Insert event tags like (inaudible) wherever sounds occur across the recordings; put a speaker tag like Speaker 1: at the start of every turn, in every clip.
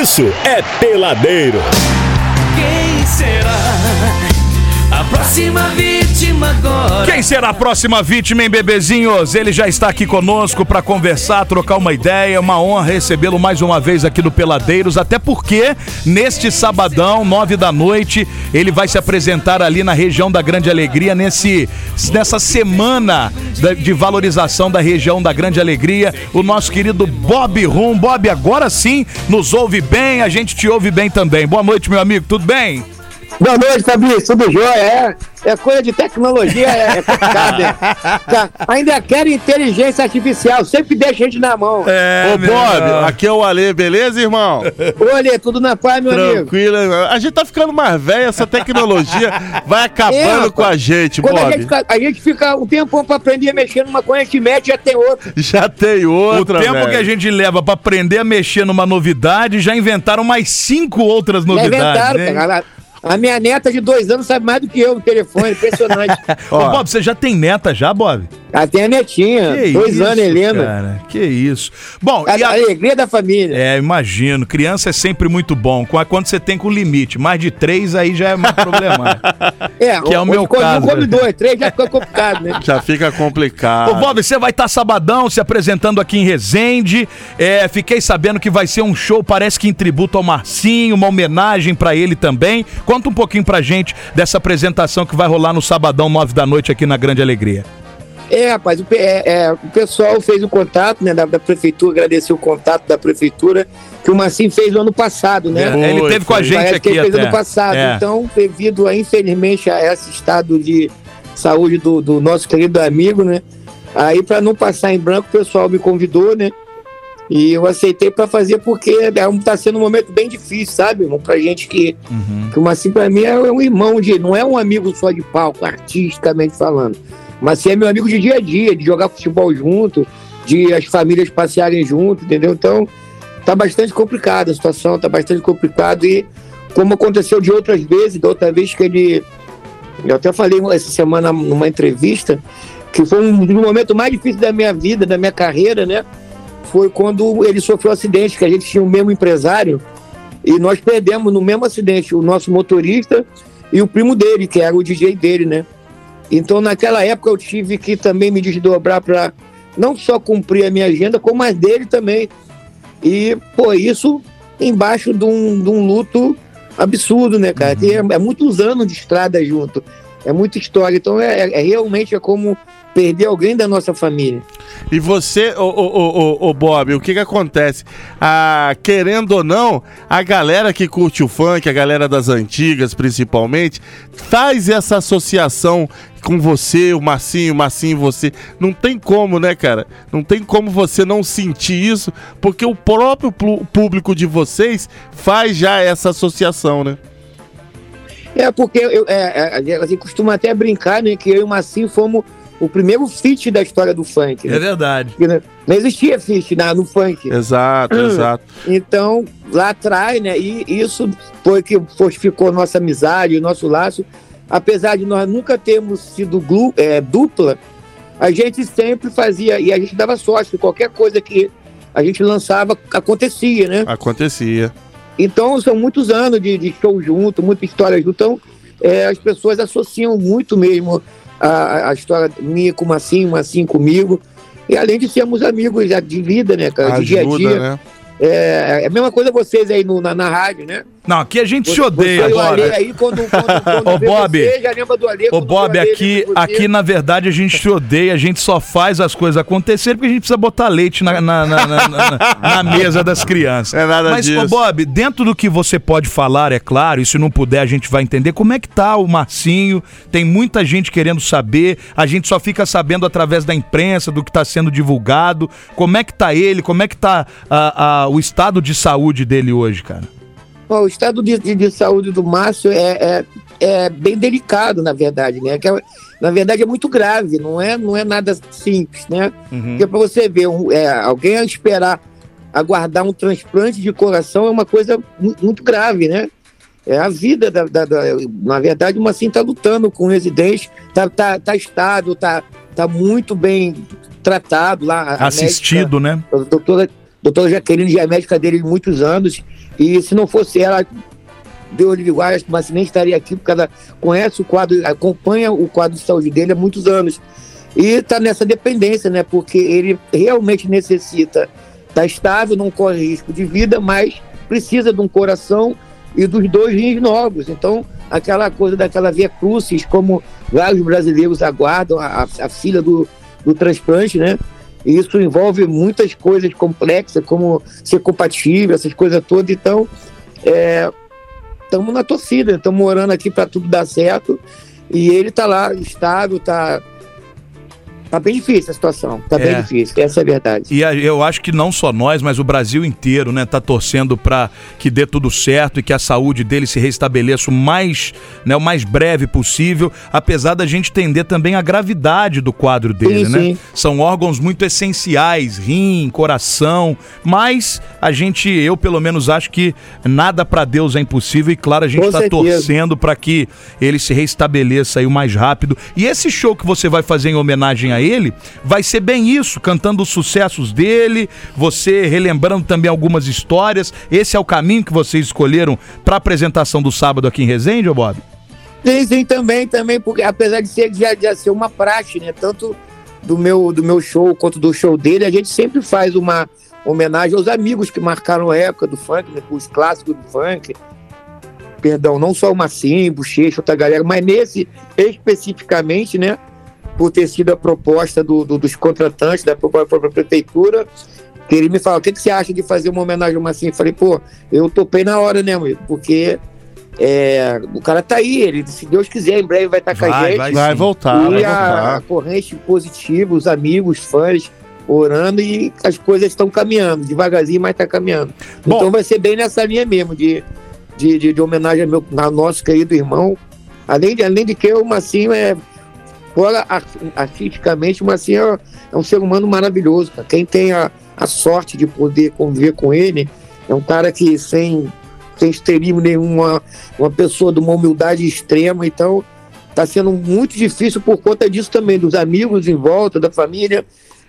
Speaker 1: isso é Peladeiro.
Speaker 2: Quem será? A próxima vítima agora.
Speaker 3: Quem será a próxima vítima, hein, bebezinhos? Ele já está aqui conosco para conversar, trocar uma ideia. Uma honra recebê-lo mais uma vez aqui do Peladeiros. Até porque, neste sabadão, nove da noite, ele vai se apresentar ali na região da Grande Alegria, nesse, nessa semana de valorização da região da Grande Alegria. O nosso querido Bob Rum. Bob, agora sim nos ouve bem, a gente te ouve bem também. Boa noite, meu amigo, tudo bem?
Speaker 4: Boa noite, Fabrício. Tudo jóia? É, é coisa de tecnologia, é, é complicado. né? (laughs) Tá, Ainda quero inteligência artificial, sempre deixa a gente na mão.
Speaker 3: É,
Speaker 5: Ô, Bob, aqui é o Ale, beleza, irmão?
Speaker 4: Olha, tudo na paz, meu amigo.
Speaker 5: Tranquilo. irmão. A gente tá ficando mais velho, essa tecnologia (laughs) vai acabando
Speaker 4: É,
Speaker 5: com a gente,
Speaker 4: Quando a
Speaker 5: Bob.
Speaker 4: gente, fica, a gente fica um tempão pra aprender a mexer numa coisa, a gente mete já tem outra.
Speaker 5: Já tem
Speaker 3: O
Speaker 5: outra,
Speaker 3: tempo
Speaker 5: velho.
Speaker 3: que a gente leva pra aprender a mexer numa novidade, já inventaram mais cinco outras
Speaker 4: Já
Speaker 3: novidades.
Speaker 4: inventaram,
Speaker 3: né?
Speaker 4: cara. A minha neta de dois anos sabe mais do que eu no telefone, impressionante. (laughs)
Speaker 3: Ô, Bob, você já tem neta já, Bob?
Speaker 4: Ela tem a netinha,
Speaker 3: Que
Speaker 4: dois
Speaker 3: isso,
Speaker 4: anos, Helena.
Speaker 3: Cara, que isso. Bom,
Speaker 4: A,
Speaker 3: e a-
Speaker 4: a alegria da família.
Speaker 3: É, imagino. Criança é sempre muito bom. Quando você tem com limite. Mais de três, aí já é mais (laughs) problemático.
Speaker 4: É,
Speaker 3: que é o meu caso.
Speaker 4: Um come dois, três já fica complicado, né?
Speaker 5: Já fica complicado.
Speaker 3: Ô, Bob, você vai estar sabadão se apresentando aqui em Resende. É, fiquei sabendo que vai ser um show, parece que em tributo ao Marcinho, uma homenagem pra ele também. Conta um pouquinho pra gente dessa apresentação que vai rolar no sabadão, nove da noite, aqui na Grande Alegria.
Speaker 4: É, rapaz, o, é, é, o pessoal fez o contato, né, da, da prefeitura, agradecer o contato da prefeitura, que o Marcinho fez no ano passado, né?
Speaker 3: É, ele teve com a gente
Speaker 4: Parece que
Speaker 3: aqui
Speaker 4: ele fez
Speaker 3: até.
Speaker 4: ano passado.
Speaker 3: É.
Speaker 4: Então, devido, a, infelizmente, a esse estado de saúde do, do nosso querido amigo, né? Aí, para não passar em branco, o pessoal me convidou, né? E eu aceitei para fazer porque é um, tá sendo um momento bem difícil, sabe, irmão? Pra gente que,
Speaker 3: Uhum.
Speaker 4: que o Marcinho, pra mim, é um irmão de. Não é um amigo só de palco, artisticamente falando. Mas sim é meu amigo de dia a dia, de jogar futebol junto, de as famílias passearem junto, entendeu? Então, tá bastante complicada a situação, tá bastante complicado. E como aconteceu de outras vezes, da outra vez que ele. Eu até falei essa semana numa entrevista, que foi um dos momentos mais difíceis da minha vida, da minha carreira, né? Foi quando ele sofreu um acidente, que a gente tinha o mesmo empresário, e nós perdemos no mesmo acidente o nosso motorista e o primo dele, que era o DJ dele, né? Então, naquela época, eu tive que também me desdobrar para não só cumprir a minha agenda, como a dele também. E, pô, isso embaixo de um, de um luto absurdo, né, cara? Que É, é muitos anos de estrada junto, é muita história. Então, é- é realmente é como perder alguém da nossa família.
Speaker 5: E você, ô, Bob, o que que acontece? Ah, querendo ou não, a galera que curte o funk, a galera das antigas principalmente, faz essa associação com você, o Marcinho, o Marcinho e você. Não tem como, né, cara? Não tem como você não sentir isso, porque o próprio público de vocês faz já essa associação, né?
Speaker 4: É, porque eu, é, é, costuma até brincar, né, que eu e o Massinho fomos o primeiro feat da história do funk. né?
Speaker 3: É verdade.
Speaker 4: Porque, Não existia feat na, no funk.
Speaker 5: Exato,
Speaker 4: Hum.
Speaker 5: exato.
Speaker 4: Então, lá atrás, né, e isso foi que fortificou nossa amizade, o nosso laço. Apesar de nós nunca termos sido glu- é, dupla, a gente sempre fazia, e a gente dava sorte, que qualquer coisa que a gente lançava acontecia, né?
Speaker 5: Acontecia.
Speaker 4: Então, são muitos anos de, de show junto, muita história junto. Então, é, as pessoas associam muito mesmo a, a história minha com o Massinho, Massinho comigo. E além de sermos amigos já de vida, né, cara? de dia a
Speaker 5: Ajuda,
Speaker 4: dia.
Speaker 5: né?
Speaker 4: É, é a mesma coisa vocês aí no- na, na rádio, né?
Speaker 3: Não, aqui a gente se odeia, Bob.
Speaker 4: aí, quando, quando, (laughs) quando
Speaker 3: Ô, Bob.
Speaker 4: você, já lembra do Ale.
Speaker 3: Ô, Bob,
Speaker 4: Ale,
Speaker 3: aqui, aqui na verdade a gente se odeia, a gente só faz as coisas acontecerem porque a gente precisa botar leite na, na, na- na- na- na mesa das crianças.
Speaker 5: É nada
Speaker 3: Mas,
Speaker 5: disso.
Speaker 3: ô, Bob, dentro do que você pode falar, é claro, e se não puder a gente vai entender, como é que tá o Marcinho? Tem muita gente querendo saber, a gente só fica sabendo através da imprensa, do que está sendo divulgado. Como é que tá ele, como é que tá ah, ah, o estado de saúde dele hoje, cara?
Speaker 4: Bom, o estado de, de- de saúde do Márcio é, é, é bem delicado, na verdade, né? Que na verdade é muito grave, não é, não é nada simples, né? Porque para você ver, um- é, alguém a esperar aguardar um transplante de coração é uma coisa mu- muito grave, né? É a vida da, da- da- na verdade, uma assim está lutando com o residente, tá, tá, tá estável, tá, tá muito bem tratado lá.
Speaker 3: Assistido, né?
Speaker 4: médica, a doutora, doutora Jaqueline já é médica dele de muitos anos, e se não fosse ela, Deus lhe guarde, mas nem estaria aqui, porque ela conhece o quadro, acompanha o quadro de saúde dele há muitos anos. E está nessa dependência, né? Porque ele realmente necessita estar estável, não corre risco de vida, mas precisa de um coração e dos dois rins novos. Então, aquela coisa daquela via crucis, como vários brasileiros aguardam a, a filha do, do transplante, né? E isso envolve muitas coisas complexas, como ser compatível, essas coisas todas. Então, estamos na torcida, estamos morando aqui para tudo dar certo. E ele está lá, estável, está Tá bem difícil a situação, tá
Speaker 3: É.
Speaker 4: bem difícil, essa é a verdade.
Speaker 3: E eu acho que não só nós, mas o Brasil inteiro, né, tá torcendo para que dê tudo certo e que a saúde dele se restabeleça o mais, né, o mais breve possível, apesar da gente entender também a gravidade do quadro dele,
Speaker 4: Sim,
Speaker 3: né?
Speaker 4: sim.
Speaker 3: São órgãos muito essenciais, rim, coração, mas a gente, eu pelo menos acho que nada para Deus é impossível e claro, a gente tá
Speaker 4: certeza.
Speaker 3: torcendo para que ele se restabeleça aí o mais rápido. E esse show que você vai fazer em homenagem a ele vai ser bem isso, cantando os sucessos dele, você relembrando também algumas histórias. Esse é o caminho que vocês escolheram para apresentação do sábado aqui em Resende, Bob?
Speaker 4: Sim, sim, também, também, porque apesar de ser, já, já ser uma praxe, né? Tanto do meu, do meu show quanto do show dele, a gente sempre faz uma homenagem aos amigos que marcaram a época do funk, né? os clássicos do funk. Perdão, não só o Massim, Bochecha, outra galera, mas nesse especificamente, né? Por ter sido a proposta do, do- dos contratantes, da própria, própria prefeitura, que ele me falou, o que, que você acha de fazer uma homenagem ao Massim? Eu falei, pô, eu topei na hora, né, amigo? Porque é, o cara tá aí, ele, se Deus quiser, em breve vai estar com a
Speaker 3: Vai,
Speaker 4: gente.
Speaker 3: vai
Speaker 5: Vai voltar, vai
Speaker 4: e a, a
Speaker 5: voltar.
Speaker 4: corrente positiva, os amigos, fãs orando e as coisas estão caminhando, devagarzinho, mas tá caminhando.
Speaker 3: Bom.
Speaker 4: então vai ser bem nessa linha mesmo, de, de, de, de homenagem ao, meu, ao nosso querido irmão. Além de, além de que o Massinho é, fora ar- artisticamente, o Massinho é, é um ser humano maravilhoso. Cara. Quem tem a, a sorte de poder conviver com ele, é um cara que sem, sem esterismo nenhum, uma, uma pessoa de uma humildade extrema, então está sendo muito difícil por conta disso também, dos amigos em volta, da família,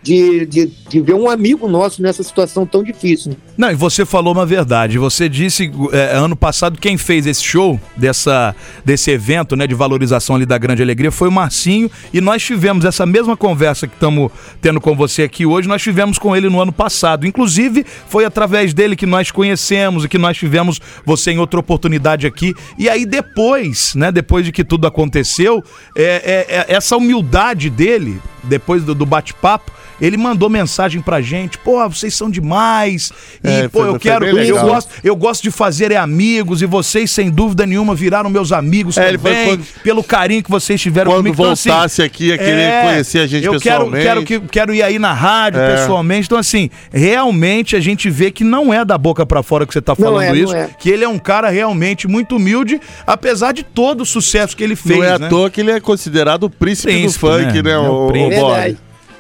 Speaker 4: de, de, de ver um amigo nosso nessa situação tão difícil. né?
Speaker 3: Não, e você falou uma verdade. Você disse é, ano passado quem fez esse show dessa desse evento, né, de valorização ali da Grande Alegria foi o Marcinho e nós tivemos essa mesma conversa que estamos tendo com você aqui hoje, nós tivemos com ele no ano passado. Inclusive, foi através dele que nós conhecemos e que nós tivemos você em outra oportunidade aqui. E aí depois, né, depois de que tudo aconteceu, é, é- é- essa humildade dele, depois do, do bate-papo, ele mandou mensagem pra gente, pô, vocês são demais. E,
Speaker 5: É,
Speaker 3: pô,
Speaker 5: foi-
Speaker 3: eu quero, eu gosto, eu gosto de fazer é amigos e vocês, sem dúvida nenhuma, viraram meus amigos
Speaker 5: É,
Speaker 3: também,
Speaker 5: foi quando-
Speaker 3: pelo carinho que vocês tiveram
Speaker 5: Quando
Speaker 3: comigo. Então, assim,
Speaker 5: voltasse aqui, ia querer
Speaker 3: é,
Speaker 5: conhecer a gente
Speaker 3: eu quero,
Speaker 5: pessoalmente.
Speaker 3: quero, que, quero ir aí na rádio
Speaker 5: É.
Speaker 3: pessoalmente. Então, assim, realmente a gente vê que não é da boca pra fora que você tá
Speaker 4: Não
Speaker 3: falando
Speaker 4: é, não
Speaker 3: isso.
Speaker 4: é.
Speaker 3: Que ele é um cara realmente muito humilde, apesar de todo o sucesso que ele fez.
Speaker 5: Não é
Speaker 3: né?
Speaker 5: à toa que ele é considerado o príncipe,
Speaker 3: Príncipe,
Speaker 5: do funk,
Speaker 3: né?
Speaker 5: né,
Speaker 3: É o
Speaker 5: o, o. Bob?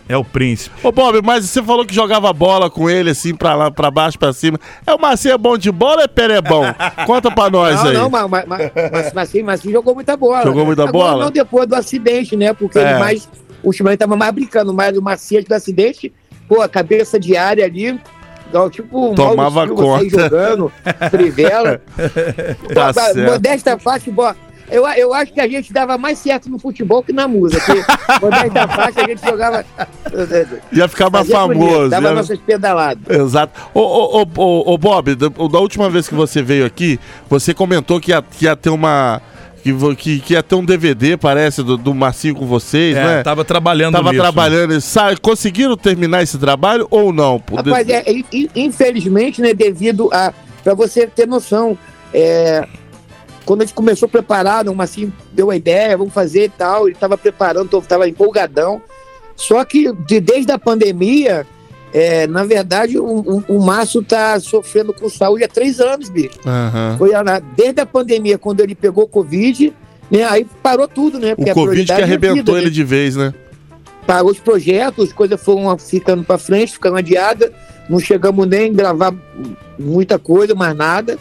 Speaker 3: É o príncipe.
Speaker 5: Ô, Bob, mas você falou que jogava bola com ele, assim, pra lá, pra baixo, pra cima. É o Marcinho é bom de bola ou é Perebão? (laughs) Conta pra nós
Speaker 4: Não,
Speaker 5: aí.
Speaker 4: não, mas, mas, mas, mas, mas, sim, mas sim jogou muita bola.
Speaker 5: Jogou muita
Speaker 4: Agora,
Speaker 5: bola?
Speaker 4: Não depois do acidente, né? Porque
Speaker 5: É.
Speaker 4: ele mais. Ultimamente tava mais brincando, mas o Macias do acidente, pô, a cabeça de área ali. Tipo, um
Speaker 5: Tomava
Speaker 4: Silva,
Speaker 5: conta.
Speaker 4: jogando, trivela. (laughs)
Speaker 5: Tá
Speaker 4: Pô,
Speaker 5: certo.
Speaker 4: Modesta parte, boa. Eu, eu acho que a gente dava mais certo no futebol que na música. Porque modesta parte a gente jogava.
Speaker 5: Ia ficar mais
Speaker 4: fazia bonito,
Speaker 5: famoso.
Speaker 4: Dava
Speaker 5: ia-
Speaker 4: nossas pedaladas.
Speaker 5: Exato. Ô, ô, ô, ô, ô, Bob, da, da última vez que você veio aqui, você comentou que ia, que ia ter uma. Que, vo- que, ia ter um DVD, parece, do, do Marcinho com vocês,
Speaker 3: É,
Speaker 5: né?
Speaker 3: tava trabalhando
Speaker 5: Tava
Speaker 3: nisso.
Speaker 5: trabalhando. Sa- Conseguiram terminar esse trabalho ou não?
Speaker 4: Rapaz, é, in- in- infelizmente, né, devido a. Pra você ter noção, é, quando a gente começou a preparar, não, mas assim, deu a ideia, vamos fazer e tal, ele estava preparando, estava empolgadão. Só que de- desde a pandemia, é, na verdade, o, o, o Márcio tá sofrendo com saúde há três anos, bicho.
Speaker 5: Aham.
Speaker 4: Foi desde a pandemia, quando ele pegou Covid, né, aí parou tudo, né? porque
Speaker 5: O Covid que
Speaker 4: prioridade é a vida,
Speaker 5: arrebentou
Speaker 4: né?
Speaker 5: ele de vez, né?
Speaker 4: parou os projetos, as coisas foram ficando para frente, ficando adiadas. Não chegamos nem a gravar muita coisa, mais nada.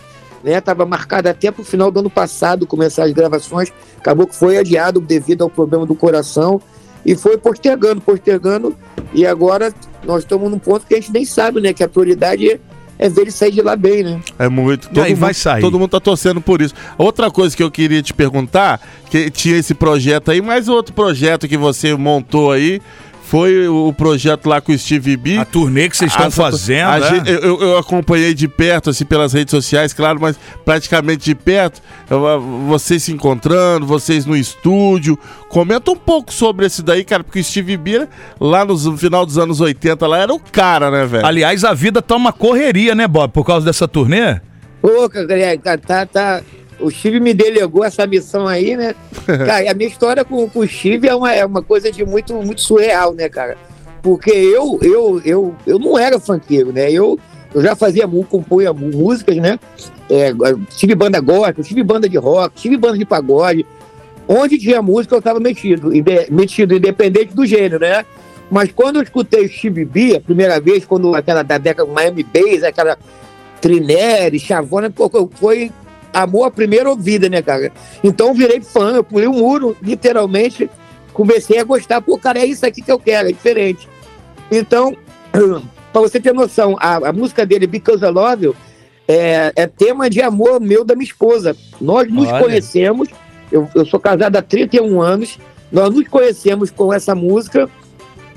Speaker 4: Né? Tava marcado até para o final do ano passado começar as gravações. Acabou que foi adiado devido ao problema do coração. e foi postergando, postergando, e agora nós estamos num ponto que a gente nem sabe, né? Que a prioridade é, é ver ele sair de lá bem, né?
Speaker 5: É muito.
Speaker 3: E aí
Speaker 5: mundo,
Speaker 3: vai sair.
Speaker 5: Todo mundo tá torcendo por isso. Outra coisa que eu queria te perguntar, que tinha esse projeto aí, mas outro projeto que você montou aí foi o projeto lá com o Steve B.
Speaker 3: A turnê que vocês estão fazendo,
Speaker 5: a
Speaker 3: né?
Speaker 5: eu, eu- acompanhei de perto, assim, pelas redes sociais, claro, mas praticamente de perto. Eu, vocês se encontrando, vocês no estúdio. Comenta um pouco sobre esse daí, cara, porque o Steve B, lá nos- no final dos anos 80, lá era o cara, né, velho?
Speaker 3: Aliás, a vida tá uma correria, né, Bob? Por causa dessa turnê?
Speaker 4: Pô, tá, tá. O Steve me delegou essa missão aí, né? (laughs) Cara, a minha história com, com o Steve é uma, é uma coisa de muito, muito surreal, né, cara? Porque eu, eu, eu, eu não era funkeiro, né? Eu, eu já fazia, compunha músicas, né? É, tive banda gospel, tive banda de rock, tive banda de pagode. Onde tinha música eu estava metido, inde- metido, independente do gênero, né? Mas quando eu escutei o Steve B, a primeira vez, quando aquela da década Miami Bass, aquela Trineri, Chavona, foi amor à primeira ouvida, né, cara? Então eu virei fã, eu pulei o muro, literalmente, comecei a gostar, pô, cara, é isso aqui que eu quero, é diferente. Então, (clears throat) pra você ter noção, a, a música dele, Because I Love You, é, é tema de amor meu da minha esposa. Nós nos
Speaker 3: Olha.
Speaker 4: conhecemos, eu, eu sou casado há 31 anos, nós nos conhecemos com essa música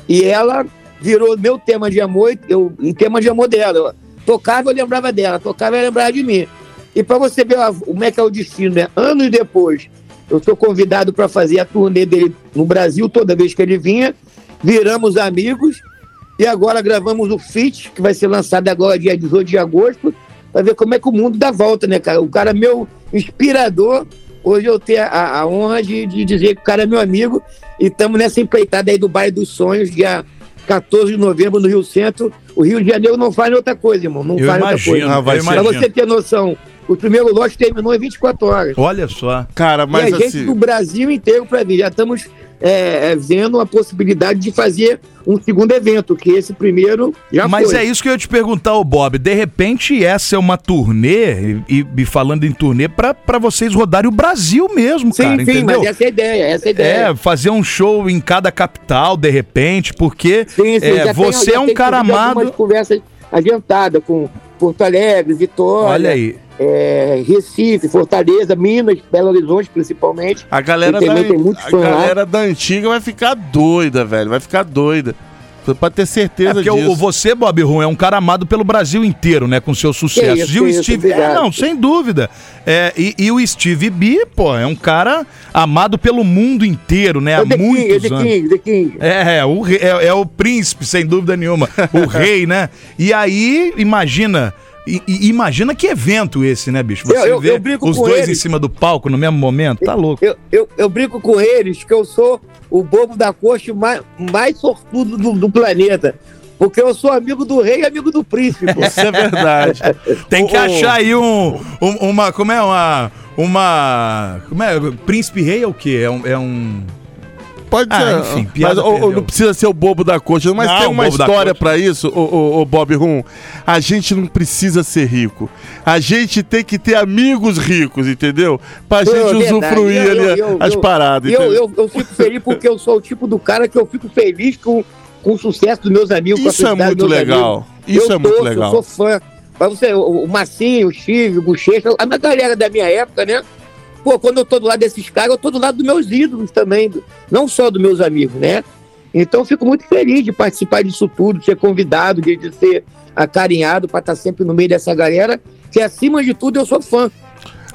Speaker 4: e ela virou meu tema de amor eu, e tema de amor dela. Eu tocava, eu lembrava dela, tocava, eu lembrava de mim. E para você ver como é que é o destino, né? Anos depois, eu sou convidado para fazer a turnê dele no Brasil, toda vez que ele vinha, viramos amigos e agora gravamos o Fit, que vai ser lançado agora dia 18 de agosto, para ver como é que o mundo dá volta, né, cara? O cara é meu inspirador. Hoje eu tenho a, a honra de, de dizer que o cara é meu amigo e estamos nessa empreitada aí do Bairro dos Sonhos, dia 14 de novembro no Rio Centro. O Rio de Janeiro não faz outra coisa, irmão. Não
Speaker 3: Eu
Speaker 4: faz outra
Speaker 3: imagino,
Speaker 4: coisa.
Speaker 5: Ser.
Speaker 4: Pra
Speaker 3: imagino.
Speaker 4: você ter noção, o primeiro lote terminou em 24 horas.
Speaker 3: Olha só.
Speaker 5: Cara, mas
Speaker 4: e a gente
Speaker 5: assim.
Speaker 4: do Brasil inteiro para vir. Já estamos é, é, vendo a possibilidade de fazer um segundo evento, que esse primeiro já
Speaker 3: Mas
Speaker 4: foi.
Speaker 3: é isso que eu ia te perguntar, ô Bob. De repente, essa é uma turnê, e, e falando em turnê, pra, pra vocês rodarem o Brasil mesmo,
Speaker 4: Sim,
Speaker 3: cara,
Speaker 4: sim,
Speaker 3: entendeu?
Speaker 4: mas essa é a ideia, essa é a ideia.
Speaker 3: É, fazer um show em cada capital, de repente, porque
Speaker 4: Sim, sim,
Speaker 3: é,
Speaker 4: tem-
Speaker 3: você
Speaker 4: já
Speaker 3: é um
Speaker 4: tem,
Speaker 3: cara
Speaker 4: inclusive, algumas
Speaker 3: amado.
Speaker 4: conversas adiantadas com Porto Alegre, Vitória,
Speaker 3: Olha aí.
Speaker 4: É, Recife, Fortaleza, Minas, Belo Horizonte, principalmente.
Speaker 5: A galera, da,
Speaker 4: tem muito
Speaker 5: a
Speaker 4: lá.
Speaker 5: galera da antiga vai ficar doida, velho. Vai ficar doida. Pode ter
Speaker 3: É
Speaker 5: certeza
Speaker 3: porque
Speaker 5: disso.
Speaker 3: o, você, Bob Rum, é um cara amado pelo Brasil inteiro, né? Com seus sucessos.
Speaker 4: isso,
Speaker 3: e o
Speaker 4: isso,
Speaker 3: Steve. É, não, sem dúvida. É, e, e o Steve B, pô, é um cara amado pelo mundo inteiro, né? Há
Speaker 4: É The King, é
Speaker 3: muitos
Speaker 4: The
Speaker 3: anos.
Speaker 4: King, The King.
Speaker 3: É, é, o, é, é o príncipe, sem dúvida nenhuma. O (laughs) rei, né? E aí, imagina. I- i- imagina que evento esse, né, bicho? Você
Speaker 4: Eu- eu-
Speaker 3: vê
Speaker 4: eu brinco
Speaker 3: os
Speaker 4: com
Speaker 3: dois
Speaker 4: ele.
Speaker 3: em cima do palco no mesmo momento, tá louco.
Speaker 4: Eu, eu, eu brinco com eles que eu sou o bobo da coxa mais, mais sortudo do, do planeta. Porque eu sou amigo do rei e amigo do príncipe. pô.
Speaker 5: Isso é verdade. (laughs)
Speaker 3: Tem que
Speaker 5: ô,
Speaker 3: achar aí um, um- uma. Como é? Uma. Uma. Como é? Príncipe rei é o quê? É um. É um...
Speaker 5: Pode
Speaker 3: Ah,
Speaker 5: ser.
Speaker 3: enfim,
Speaker 5: mas
Speaker 3: piada
Speaker 5: ô,
Speaker 3: perdeu.
Speaker 5: não precisa ser o bobo da coxa, mas
Speaker 3: Não,
Speaker 5: tem uma história pra isso, ô, Bob Rum. A gente não precisa ser rico. A gente tem que ter amigos ricos, entendeu? Pra gente
Speaker 4: verdade.
Speaker 5: usufruir
Speaker 4: Eu-
Speaker 5: ali
Speaker 4: eu- eu-
Speaker 5: as
Speaker 4: eu-
Speaker 5: paradas.
Speaker 4: E eu,
Speaker 5: entendeu?
Speaker 4: eu, eu fico feliz porque eu sou o tipo do cara que eu fico feliz com, com o sucesso dos meus amigos. com a
Speaker 5: Isso é muito legal.
Speaker 4: amigos.
Speaker 5: Isso
Speaker 4: eu
Speaker 5: é muito
Speaker 4: torço,
Speaker 5: legal.
Speaker 4: Eu sou fã. Mas você, o, o Massinho, o Chive, o Bochecha, a galera da minha época, né? Pô, quando eu tô do lado desses caras, eu tô do lado dos meus ídolos também, não só dos meus amigos, né? Então eu fico muito feliz de participar disso tudo, de ser convidado, de, de ser acarinhado para estar sempre no meio dessa galera, que acima de tudo eu sou fã.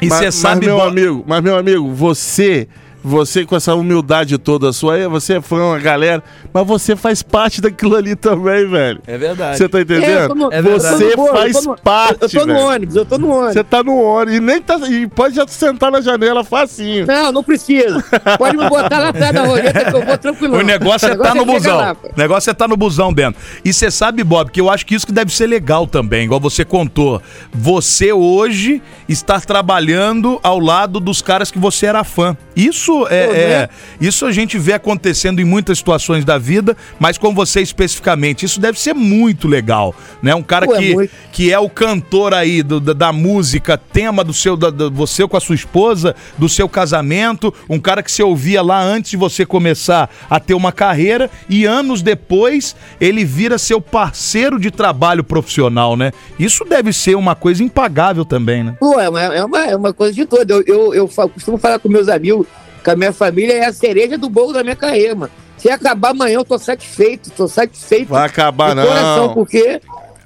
Speaker 3: E
Speaker 5: mas,
Speaker 3: você
Speaker 5: mas,
Speaker 3: sabe.
Speaker 5: meu
Speaker 3: Bo-
Speaker 5: amigo, mas meu amigo, você, você com essa humildade toda sua, aí, você é fã, a galera, mas você faz parte daquilo ali também, velho.
Speaker 3: É verdade.
Speaker 5: Você tá
Speaker 4: tô
Speaker 5: entendendo?
Speaker 4: no-
Speaker 3: É
Speaker 4: no
Speaker 5: você faz
Speaker 4: no-
Speaker 5: parte,
Speaker 4: Eu tô no
Speaker 5: velho.
Speaker 4: ônibus, eu tô no ônibus.
Speaker 5: Você tá no ônibus e nem tá e pode já sentar na janela facinho.
Speaker 4: Não, não precisa. Pode me botar lá atrás da roleta que eu vou tranquilo.
Speaker 3: O negócio é estar no busão. O negócio é estar no busão dentro. E você sabe, Bob, que eu acho que isso que deve ser legal também, igual você contou. Você hoje está trabalhando ao lado dos caras que você era fã. Isso isso é,
Speaker 4: Pô,
Speaker 3: é-
Speaker 4: né?
Speaker 3: isso a gente vê acontecendo em muitas situações da vida, mas com você especificamente, isso deve ser muito legal, né? Um cara
Speaker 4: Pô, é
Speaker 3: que,
Speaker 4: muito.
Speaker 3: que é o cantor aí do- da, da música, tema do seu, da, da- você com a sua esposa, do seu casamento, um cara que você ouvia lá antes de você começar a ter uma carreira e anos depois ele vira seu parceiro de trabalho profissional, né? Isso deve ser uma coisa impagável também, né?
Speaker 4: Pô, é uma, é uma, é uma coisa de toda. Eu, eu, eu costumo falar com meus amigos que a minha família é a cereja do bolo da minha carreira, mano. Se acabar amanhã, eu tô satisfeito, tô satisfeito.
Speaker 5: Vai acabar,
Speaker 4: de coração,
Speaker 5: não.
Speaker 4: porque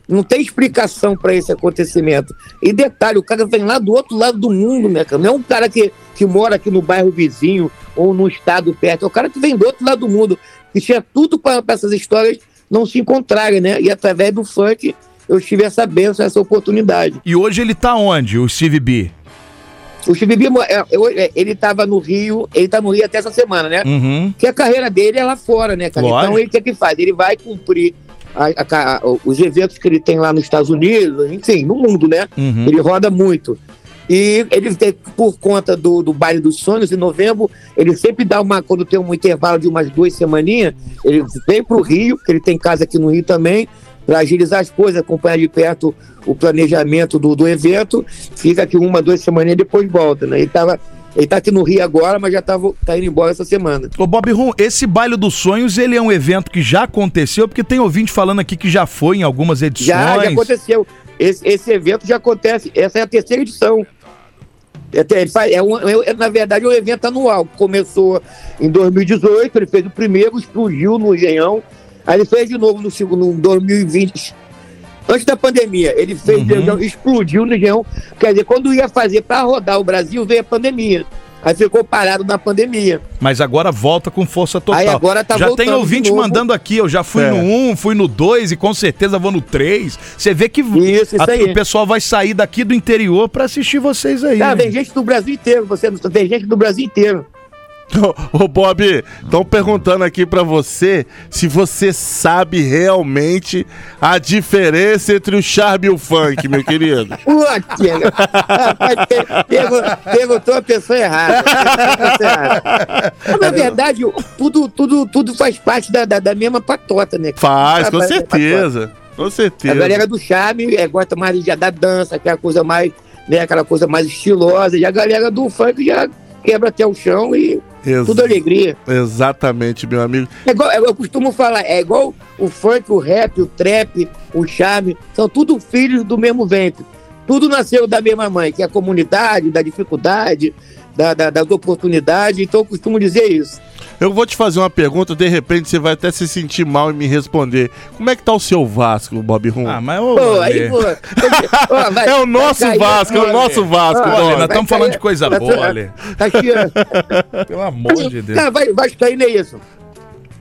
Speaker 4: não tem explicação pra esse acontecimento. E detalhe, o cara vem lá do outro lado do mundo, né, cara? Não é um cara que, que mora aqui no bairro vizinho ou no estado perto, é o cara que vem do outro lado do mundo, que tinha tudo para essas histórias não se encontrarem, né? E através do funk eu tive essa benção, essa oportunidade.
Speaker 3: E hoje ele tá onde, o Steve B?
Speaker 4: O B, é, é, ele estava no Rio, ele tá no Rio até essa semana, né?
Speaker 3: Uhum.
Speaker 4: que a carreira dele é lá fora, né, cara?
Speaker 3: Lógico.
Speaker 4: Então ele o que que faz? Ele vai cumprir a- a ca- os eventos que ele tem lá nos Estados Unidos, enfim, no mundo, né?
Speaker 3: Uhum.
Speaker 4: Ele roda muito. E ele tem, por conta do, do Baile dos Sonhos, em novembro, ele sempre dá uma, quando tem um intervalo de umas duas semaninhas, ele vem pro Rio, que ele tem casa aqui no Rio também, para agilizar as coisas, acompanhar de perto o planejamento do, do evento, fica aqui uma, duas semaninhas e depois volta, né? Ele, tava, ele tá aqui no Rio agora, mas já tava, tá indo embora essa semana.
Speaker 3: Ô Bob Rum, esse Baile dos Sonhos, ele é um evento que já aconteceu, porque tem ouvinte falando aqui que já foi em algumas edições.
Speaker 4: Já, já aconteceu. Esse, esse evento já acontece, essa é a terceira edição. É, é um- é- na verdade, é um evento anual. Começou em 2018, ele fez o primeiro, explodiu no Engenhão. Aí ele fez de novo no segundo, em 2020, antes da pandemia. Ele fez,
Speaker 3: Uhum.
Speaker 4: explodiu no Engenhão. Quer dizer, quando ia fazer para rodar o Brasil, veio a pandemia. Aí ficou parado na pandemia.
Speaker 3: Mas agora volta com força total.
Speaker 4: Aí agora tá
Speaker 3: já
Speaker 4: voltando
Speaker 3: tem ouvinte mandando aqui, eu já fui
Speaker 5: É.
Speaker 3: no 1, fui no 2 e com certeza vou no 3. Você vê que
Speaker 4: Isso, isso
Speaker 3: a-
Speaker 4: aí.
Speaker 3: o pessoal vai sair daqui do interior pra assistir vocês aí. Né?
Speaker 4: vem gente do Brasil inteiro, você vem gente do Brasil inteiro.
Speaker 5: Ô, Bob, estão perguntando aqui pra você se você sabe realmente a diferença entre o charme e o funk, meu querido. (laughs)
Speaker 4: Rapaz, pe- pergu- perguntou a pessoa errada. (laughs) A. Mas, Na verdade, tudo, tudo, tudo faz parte da, da, da mesma patota, né?
Speaker 5: Faz, com certeza. Com
Speaker 4: A
Speaker 5: certeza.
Speaker 4: galera do charme é, gosta mais de, da dança, aquela coisa mais, né, aquela coisa mais estilosa. E a galera do funk já quebra até o chão e
Speaker 5: Ex-
Speaker 4: tudo alegria.
Speaker 5: Exatamente, meu amigo.
Speaker 4: É igual, eu costumo falar, é igual o funk, o rap, o trap, o charme, são tudo filhos do mesmo ventre. Tudo nasceu da mesma mãe, que é a comunidade, da dificuldade, da, da, das oportunidades. Então eu costumo dizer isso.
Speaker 5: Eu vou te fazer uma pergunta, de repente você vai até se sentir mal em me responder. Como é que tá o seu Vasco, Bob Rum?
Speaker 3: Ah, mas ô,
Speaker 4: Pô, aí, pô, (laughs) ó, vai-
Speaker 5: é o nosso
Speaker 4: cair,
Speaker 5: Vasco, é o nosso Vasco,
Speaker 3: nós estamos falando de coisa
Speaker 4: vai-
Speaker 3: boa, Ale.
Speaker 4: Tá aqui, ó.
Speaker 3: Pelo amor de Deus.
Speaker 4: Cara, vai, Vascaíno é isso.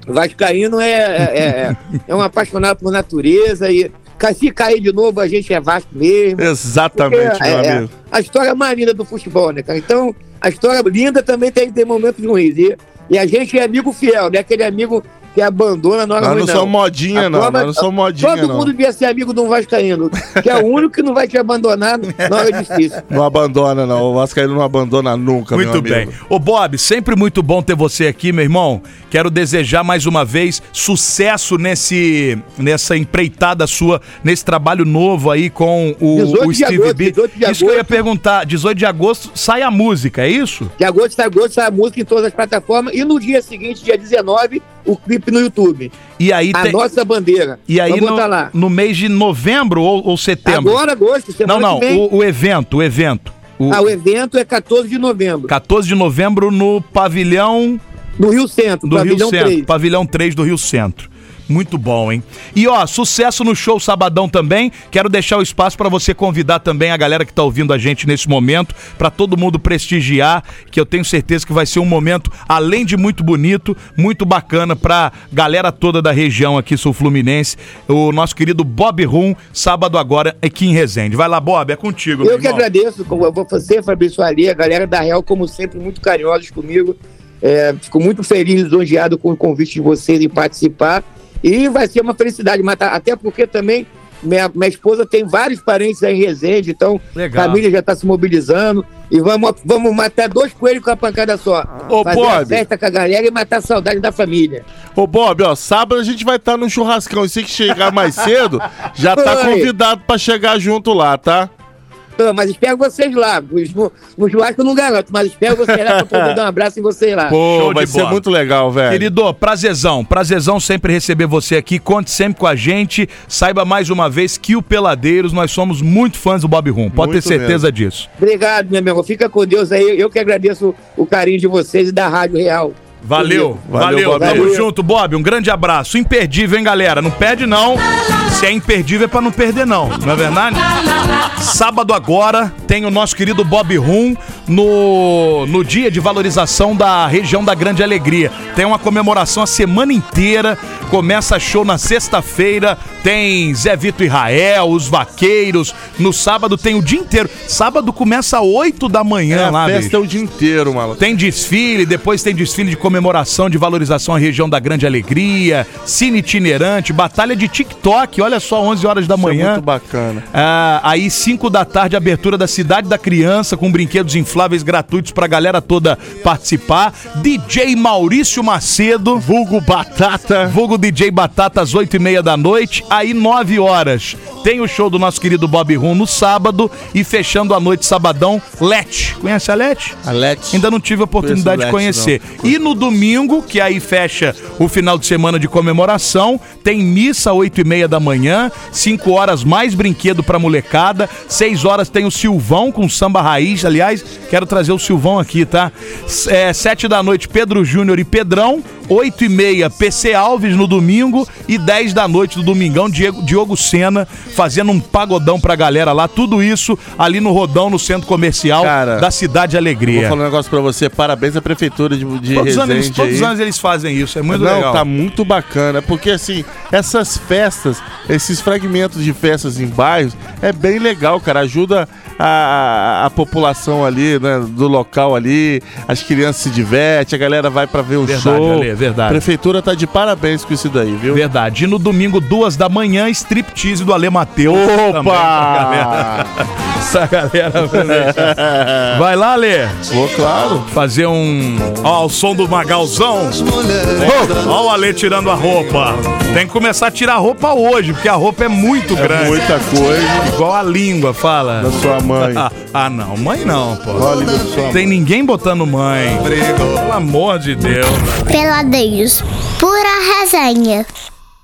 Speaker 4: Vascaíno é, é, é, é um apaixonado por natureza e se cair de novo, a gente é Vasco mesmo.
Speaker 5: Exatamente,
Speaker 4: Porque,
Speaker 5: meu
Speaker 4: é,
Speaker 5: amigo.
Speaker 4: A história mais linda do futebol, né, cara? Então, a história linda também tem, tem momentos ruins. E, e a gente é amigo fiel, né? Aquele amigo que abandona na hora
Speaker 5: Nós
Speaker 4: ruim,
Speaker 5: não somos modinha, não.
Speaker 4: prova-
Speaker 5: Nós não somos modinha,
Speaker 4: Todo
Speaker 5: não.
Speaker 4: mundo devia ser amigo de um Vascaíno, que é o único que não vai te abandonar na hora difícil.
Speaker 5: Não abandona, não. O Vascaíno não abandona nunca, meu
Speaker 3: Muito
Speaker 5: amigo.
Speaker 3: bem. Ô Bob, sempre muito bom ter você aqui, meu irmão. Quero desejar mais uma vez sucesso nesse nessa empreitada sua, nesse trabalho novo aí com o,
Speaker 4: 18
Speaker 3: o
Speaker 4: de
Speaker 3: Steve
Speaker 4: agosto,
Speaker 3: B.
Speaker 4: 18 de
Speaker 3: Isso que eu ia perguntar. 18 de agosto sai a música, é isso?
Speaker 4: De agosto está agosto, sai a música em todas as plataformas. E no dia seguinte, dia 19, o clipe no YouTube.
Speaker 3: E aí
Speaker 4: A
Speaker 3: tem-
Speaker 4: nossa bandeira.
Speaker 3: e aí no,
Speaker 4: lá.
Speaker 3: no mês de novembro ou, ou setembro?
Speaker 4: Agora, agosto,
Speaker 3: não,
Speaker 4: semana
Speaker 3: não,
Speaker 4: vem.
Speaker 3: o, o evento, o evento. O
Speaker 4: Ah, o evento é 14 de novembro,
Speaker 3: 14 de novembro no pavilhão
Speaker 4: no Rio Centro,
Speaker 3: do
Speaker 4: pavilhão
Speaker 3: Rio Centro,
Speaker 4: 3.
Speaker 3: pavilhão 3 do Rio Centro. Muito bom, hein? E ó, sucesso no show sabadão também. Quero deixar o espaço para você convidar também a galera que tá ouvindo a gente nesse momento, para todo mundo prestigiar, que eu tenho certeza que vai ser um momento além de muito bonito, muito bacana pra galera toda da região aqui sul fluminense. O nosso querido Bob Rum, sábado agora aqui em Resende. Vai lá, Bob, é contigo,
Speaker 4: Eu que agradeço, vou você, Fabrício Ali, a galera da Real, como sempre, muito carinhosos comigo. É, fico muito feliz, lisonjeado com o convite de vocês em participar. E vai ser uma felicidade, mas tá- até porque também minha, minha esposa tem vários parentes aí em Resende, então
Speaker 3: Legal.
Speaker 4: a família já está se mobilizando. E vamos, vamos matar dois coelhos com a pancada só.
Speaker 5: Ô,
Speaker 4: Fazer
Speaker 5: Bob.
Speaker 4: festa com a galera e matar a saudade da família.
Speaker 5: Ô, Bob, ó, sábado a gente vai estar no churrascão. E se que chegar mais (laughs) cedo, já tá
Speaker 4: Oi.
Speaker 5: convidado pra chegar junto lá, tá?
Speaker 4: Ah, Mas espero vocês lá. No, churrasco eu não garanto, mas espero vocês lá pra poder (laughs) dar um abraço em vocês lá.
Speaker 5: Pô,
Speaker 3: Show
Speaker 5: vai ser
Speaker 3: bola.
Speaker 5: muito legal, velho.
Speaker 3: Querido, prazerzão, prazerzão sempre receber você aqui. Conte sempre com a gente. Saiba mais uma vez que o Peladeiros, nós somos muito fãs do Bob Rum. Pode
Speaker 5: Muito
Speaker 3: ter certeza disso.
Speaker 4: Obrigado, meu amigo. Fica com Deus aí. Eu que agradeço o carinho de vocês e da Rádio Real.
Speaker 3: Valeu, valeu,
Speaker 5: Valeu.
Speaker 3: Tamo junto, Bob. Um grande abraço. Imperdível, hein, galera? Não perde, não. Se é imperdível, é pra não perder, não. Não é verdade? Sábado agora tem o nosso querido Bob Rum no, no dia de valorização da região da Grande Alegria. Tem uma comemoração a semana inteira. Começa show na sexta-feira. Tem Zé Vitor Israel, os vaqueiros. No sábado tem o dia inteiro. Sábado começa às 8 da manhã
Speaker 5: É,
Speaker 3: lá,
Speaker 5: a
Speaker 3: bicho.
Speaker 5: festa é o dia inteiro, maluco.
Speaker 3: Tem desfile, depois tem desfile de comemoração de valorização à região da Grande Alegria, cine itinerante, batalha de TikTok, olha só, 11 horas da
Speaker 5: Isso é
Speaker 3: manhã.
Speaker 5: muito bacana.
Speaker 3: Ah, aí, 5 da tarde, abertura da Cidade da Criança, com brinquedos infláveis gratuitos pra galera toda participar. DJ Maurício Macedo.
Speaker 5: Vulgo Batata.
Speaker 3: Vulgo DJ Batata às 8 e meia da noite. Aí, 9 horas, tem o show do nosso querido Bob Rum no sábado. E fechando a noite, sabadão, Let. Conhece a Let?
Speaker 5: Alete.
Speaker 3: Ainda não tive a oportunidade de
Speaker 5: Conheço
Speaker 3: conhecer. E no domingo, que aí fecha o final de semana de comemoração, tem missa 8 e meia da manhã, 5 horas mais brinquedo pra molecada, 6 horas tem o Silvão com samba raiz. Aliás, quero trazer o Silvão aqui, tá? É, 7 da noite, Pedro Júnior e Pedrão. 8 e meia, PC Alves no domingo. E 10 da noite do domingão, Diego, Diogo Sena fazendo um pagodão pra galera lá. Tudo isso ali no Rodão, no centro comercial
Speaker 5: Cara,
Speaker 3: da Cidade
Speaker 5: Vou
Speaker 3: Alegria.
Speaker 5: falar um negócio pra você. Parabéns à prefeitura de, de
Speaker 3: Todos, anos, eles, todos os anos eles fazem isso, é muito
Speaker 5: Não,
Speaker 3: legal.
Speaker 5: tá muito bacana, porque assim, essas festas, esses fragmentos de festas em bairros, é bem legal, cara, ajuda a, a- população ali, né, do local ali, as crianças se divertem, a galera vai pra ver o
Speaker 3: Verdade,
Speaker 5: show.
Speaker 3: Ale, verdade.
Speaker 5: A prefeitura tá de parabéns com isso daí, viu?
Speaker 3: Verdade. E no domingo, duas da manhã, striptease do Ale Mateus.
Speaker 5: Opa!
Speaker 3: Essa galera. Vai (laughs) lá, Ale.
Speaker 5: Pô, claro.
Speaker 3: Fazer um. Ó, o som do Magalzão. Ó, o Ale tirando a roupa. Tem que começar a tirar a roupa hoje, porque a roupa é muito
Speaker 5: É
Speaker 3: grande.
Speaker 5: muita coisa
Speaker 3: Igual a língua, fala.
Speaker 5: da sua mãe. (laughs)
Speaker 3: Ah, não, mãe não, pô.
Speaker 5: Olha mãe.
Speaker 3: Tem ninguém botando mãe. Pelo amor de Deus.
Speaker 6: Peladeiros, pura resenha.